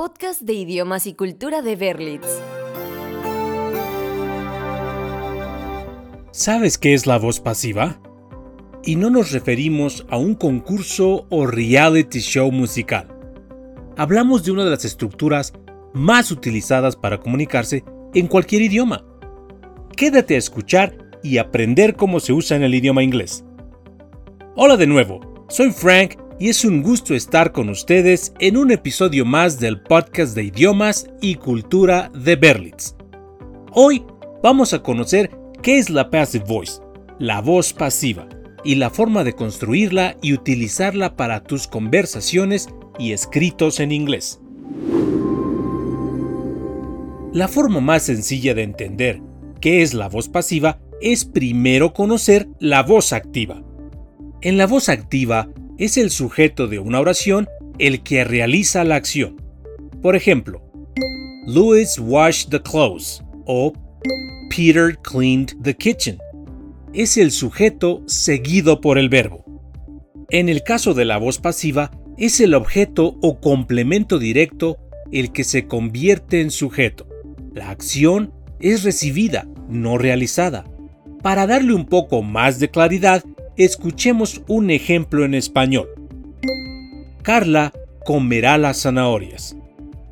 Podcast de idiomas y cultura de Berlitz. ¿Sabes qué es la voz pasiva? Y no nos referimos a un concurso o reality show musical. Hablamos de una de las estructuras más utilizadas para comunicarse en cualquier idioma. Quédate a escuchar y aprender cómo se usa en el idioma inglés. Hola de nuevo, soy Frank y es un gusto estar con ustedes en un episodio más del podcast de idiomas y cultura de Berlitz. Hoy vamos a conocer qué es la passive voice, la voz pasiva, y la forma de construirla y utilizarla para tus conversaciones y escritos en inglés. La forma más sencilla de entender qué es la voz pasiva es primero conocer la voz activa. En la voz activa es el sujeto de una oración el que realiza la acción. Por ejemplo, Louis washed the clothes o Peter cleaned the kitchen. Es el sujeto seguido por el verbo. En el caso de la voz pasiva, es el objeto o complemento directo el que se convierte en sujeto. La acción es recibida, no realizada. Para darle un poco más de claridad, Escuchemos un ejemplo en español. Carla comerá las zanahorias.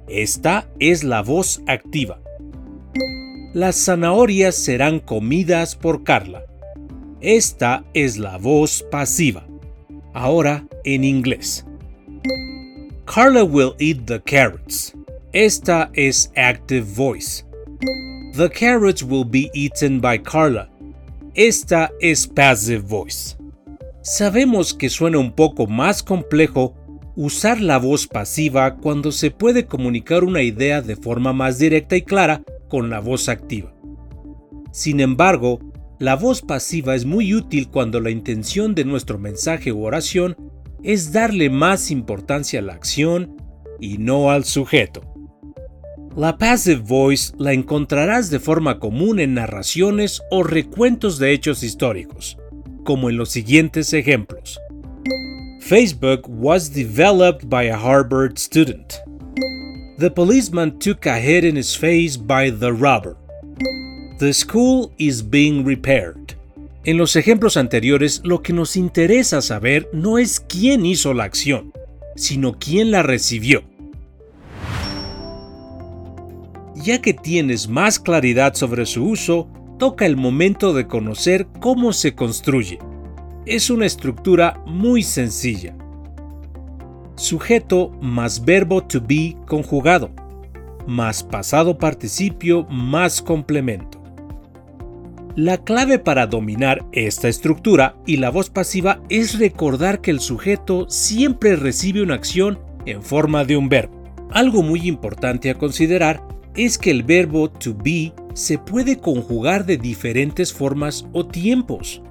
Esta es la voz activa. Las zanahorias serán comidas por Carla. Esta es la voz pasiva. Ahora en inglés. Carla will eat the carrots. Esta es active voice. The carrots will be eaten by Carla. Esta es passive voice. Sabemos que suena un poco más complejo usar la voz pasiva cuando se puede comunicar una idea de forma más directa y clara con la voz activa. Sin embargo, la voz pasiva es muy útil cuando la intención de nuestro mensaje u oración es darle más importancia a la acción y no al sujeto. La passive voice la encontrarás de forma común en narraciones o recuentos de hechos históricos, como en los siguientes ejemplos. Facebook was developed by a Harvard student. The policeman took a hit in his face by the robber. The school is being repaired. En los ejemplos anteriores, lo que nos interesa saber no es quién hizo la acción, sino quién la recibió. Ya que tienes más claridad sobre su uso, toca el momento de conocer cómo se construye. Es una estructura muy sencilla. Sujeto más verbo to be conjugado, más pasado participio más complemento. La clave para dominar esta estructura y la voz pasiva es recordar que el sujeto siempre recibe una acción en forma de un verbo. Algo muy importante a considerar es que el verbo to be se puede conjugar de diferentes formas o tiempos.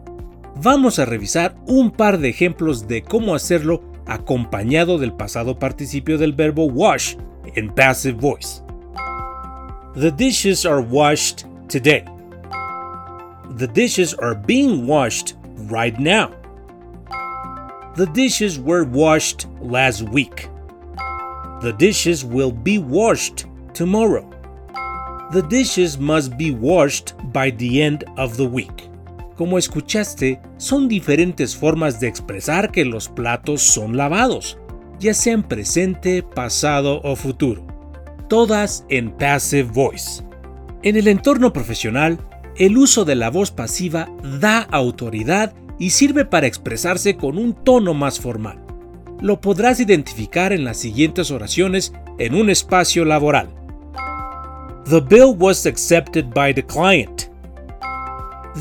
Vamos a revisar un par de ejemplos de cómo hacerlo acompañado del pasado participio del verbo wash en passive voice. The dishes are washed today. The dishes are being washed right now. The dishes were washed last week. The dishes will be washed tomorrow. The dishes must be washed by the end of the week. Como escuchaste, son diferentes formas de expresar que los platos son lavados, ya sea en presente, pasado o futuro. Todas en passive voice. En el entorno profesional, el uso de la voz pasiva da autoridad y sirve para expresarse con un tono más formal. Lo podrás identificar en las siguientes oraciones en un espacio laboral. The bill was accepted by the client.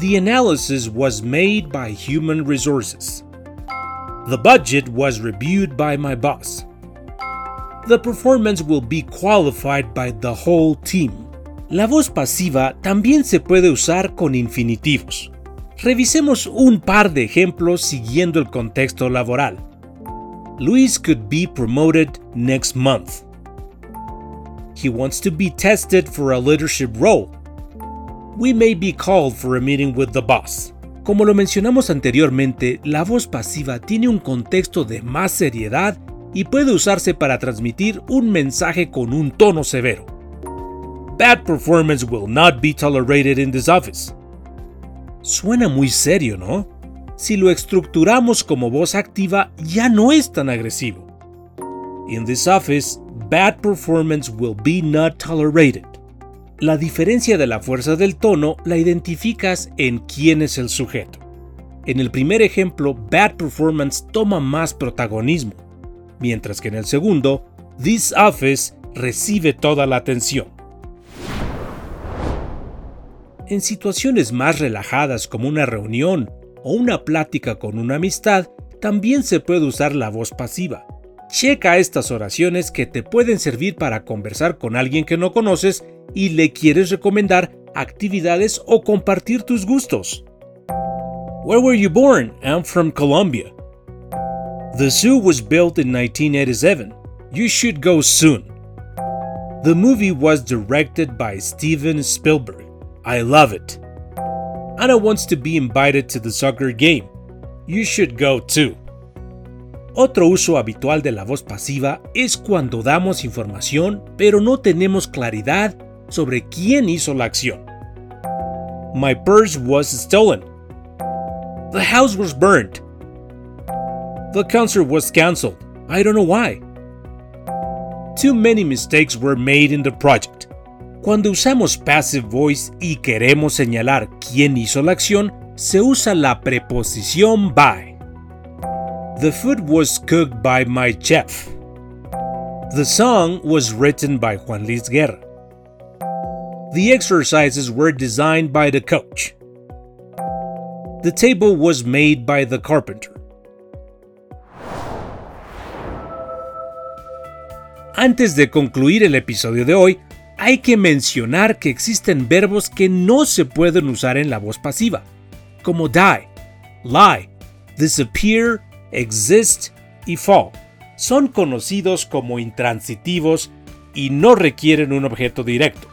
The analysis was made by human resources. The budget was reviewed by my boss. The performance will be qualified by the whole team. La voz pasiva también se puede usar con infinitivos. Revisemos un par de ejemplos siguiendo el contexto laboral. Luis could be promoted next month. He wants to be tested for a leadership role. We may be called for a meeting with the boss. Como lo mencionamos anteriormente, la voz pasiva tiene un contexto de más seriedad y puede usarse para transmitir un mensaje con un tono severo. Bad performance will not be tolerated in this office. Suena muy serio, ¿no? Si lo estructuramos como voz activa, ya no es tan agresivo. In this office, bad performance will be not tolerated. La diferencia de la fuerza del tono la identificas en quién es el sujeto. En el primer ejemplo, bad performance toma más protagonismo, mientras que en el segundo, this office recibe toda la atención. En situaciones más relajadas como una reunión o una plática con una amistad, también se puede usar la voz pasiva. Checa estas oraciones que te pueden servir para conversar con alguien que no conoces y le quieres recomendar actividades o compartir tus gustos. Where were you born? I'm from Colombia. The zoo was built in 1987. You should go soon. The movie was directed by Steven Spielberg. I love it. Anna wants to be invited to the soccer game. You should go too. Otro uso habitual de la voz pasiva es cuando damos información pero no tenemos claridad sobre quién hizo la acción. My purse was stolen. The house was burned. The concert was cancelled. I don't know why. Too many mistakes were made in the project. Cuando usamos passive voice y queremos señalar quién hizo la acción, se usa la preposición by. The food was cooked by my chef. The song was written by Juan Luis Guerra. The exercises were designed by the coach. The table was made by the carpenter. Antes de concluir el episodio de hoy, hay que mencionar que existen verbos que no se pueden usar en la voz pasiva, como die, lie, disappear, exist y fall. Son conocidos como intransitivos y no requieren un objeto directo.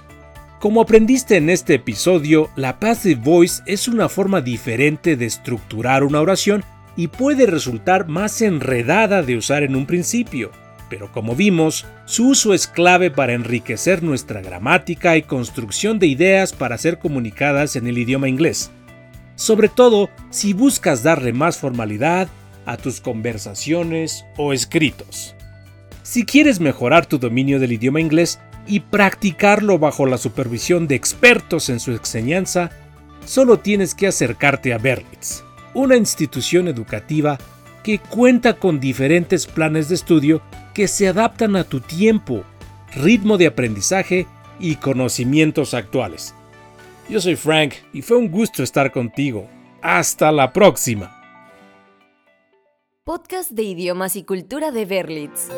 Como aprendiste en este episodio, la passive voice es una forma diferente de estructurar una oración y puede resultar más enredada de usar en un principio pero como vimos, su uso es clave para enriquecer nuestra gramática y construcción de ideas para ser comunicadas en el idioma inglés. Sobre todo si buscas darle más formalidad a tus conversaciones o escritos. Si quieres mejorar tu dominio del idioma inglés y practicarlo bajo la supervisión de expertos en su enseñanza, solo tienes que acercarte a Berlitz, una institución educativa que cuenta con diferentes planes de estudio que se adaptan a tu tiempo, ritmo de aprendizaje y conocimientos actuales. Yo soy Frank y fue un gusto estar contigo. Hasta la próxima. Podcast de idiomas y cultura de Berlitz.